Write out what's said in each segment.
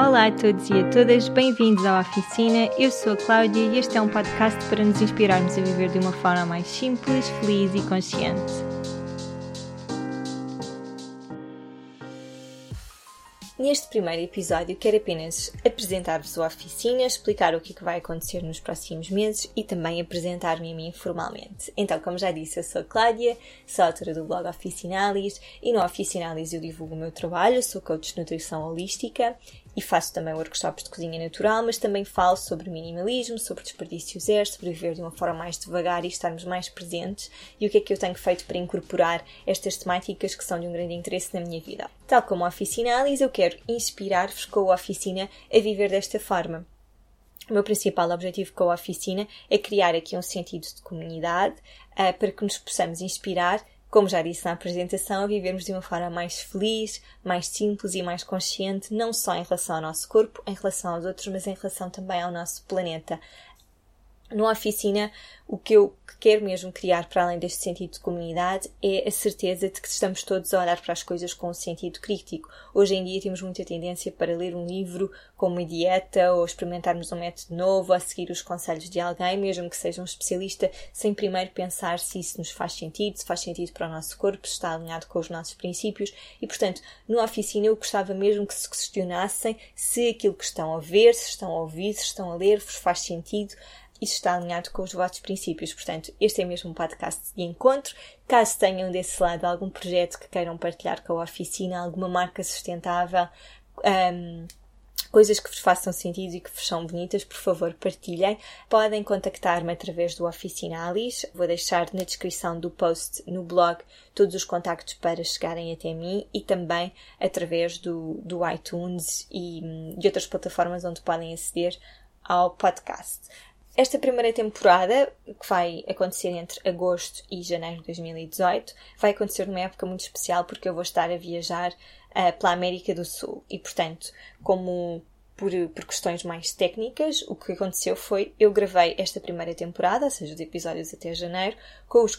Olá a todos e a todas, bem-vindos à Oficina. Eu sou a Cláudia e este é um podcast para nos inspirarmos a viver de uma forma mais simples, feliz e consciente. Neste primeiro episódio, quero apenas apresentar-vos a oficina, explicar o que, é que vai acontecer nos próximos meses e também apresentar-me a mim formalmente. Então, como já disse, eu sou a Cláudia, sou autora do blog Oficinalis e no Oficinalis eu divulgo o meu trabalho, sou coach de nutrição holística e faço também workshops de cozinha natural, mas também falo sobre minimalismo, sobre desperdício zero, sobre viver de uma forma mais devagar e estarmos mais presentes e o que é que eu tenho feito para incorporar estas temáticas que são de um grande interesse na minha vida. Tal como a Oficinalis, eu quero inspirar-vos com a oficina a viver desta forma. O meu principal objetivo com a oficina é criar aqui um sentido de comunidade uh, para que nos possamos inspirar como já disse na apresentação, a vivermos de uma forma mais feliz, mais simples e mais consciente, não só em relação ao nosso corpo, em relação aos outros, mas em relação também ao nosso planeta. Numa oficina, o que eu quero mesmo criar, para além deste sentido de comunidade, é a certeza de que estamos todos a olhar para as coisas com um sentido crítico. Hoje em dia temos muita tendência para ler um livro com uma dieta ou experimentarmos um método novo, a seguir os conselhos de alguém, mesmo que seja um especialista, sem primeiro pensar se isso nos faz sentido, se faz sentido para o nosso corpo, se está alinhado com os nossos princípios. E, portanto, numa oficina eu gostava mesmo que se questionassem se aquilo que estão a ver, se estão a ouvir, se estão a ler, vos faz sentido isso está alinhado com os vossos princípios. Portanto, este é mesmo um podcast de encontro. Caso tenham desse lado algum projeto que queiram partilhar com a oficina, alguma marca sustentável, um, coisas que vos façam sentido e que vos são bonitas, por favor, partilhem. Podem contactar-me através do Oficinalis. Vou deixar na descrição do post no blog todos os contactos para chegarem até mim e também através do, do iTunes e de outras plataformas onde podem aceder ao podcast. Esta primeira temporada, que vai acontecer entre agosto e janeiro de 2018, vai acontecer numa época muito especial porque eu vou estar a viajar uh, pela América do Sul. E, portanto, como por, por, questões mais técnicas, o que aconteceu foi eu gravei esta primeira temporada, ou seja, os episódios até janeiro, com os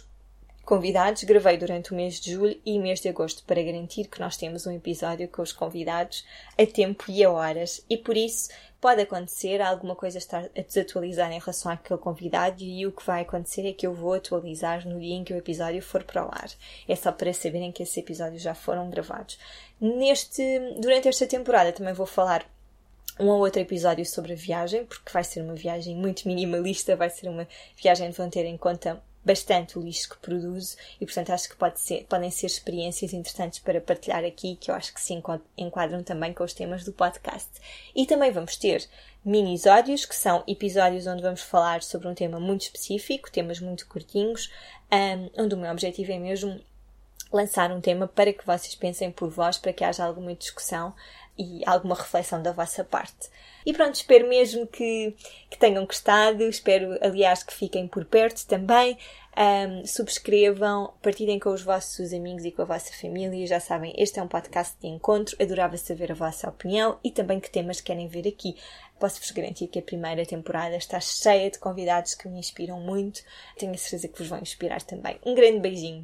convidados, gravei durante o mês de julho e mês de agosto para garantir que nós temos um episódio com os convidados a tempo e a horas e por isso pode acontecer alguma coisa estar a desatualizar em relação àquele convidado e o que vai acontecer é que eu vou atualizar no dia em que o episódio for para o ar. É só para saberem que esses episódios já foram gravados. Neste, durante esta temporada também vou falar um ou outro episódio sobre a viagem, porque vai ser uma viagem muito minimalista, vai ser uma viagem onde vão ter em conta bastante o lixo que produzo e, portanto, acho que pode ser, podem ser experiências interessantes para partilhar aqui, que eu acho que se enquadram também com os temas do podcast. E também vamos ter minisódios, que são episódios onde vamos falar sobre um tema muito específico, temas muito curtinhos, um, onde o meu objetivo é mesmo lançar um tema para que vocês pensem por vós, para que haja alguma discussão e alguma reflexão da vossa parte. E pronto, espero mesmo que, que tenham gostado, espero, aliás, que fiquem por perto também. Um, subscrevam, partilhem com os vossos amigos e com a vossa família. Já sabem, este é um podcast de encontro. Adorava saber a vossa opinião e também que temas querem ver aqui. Posso-vos garantir que a primeira temporada está cheia de convidados que me inspiram muito. Tenho a certeza que vos vão inspirar também. Um grande beijinho.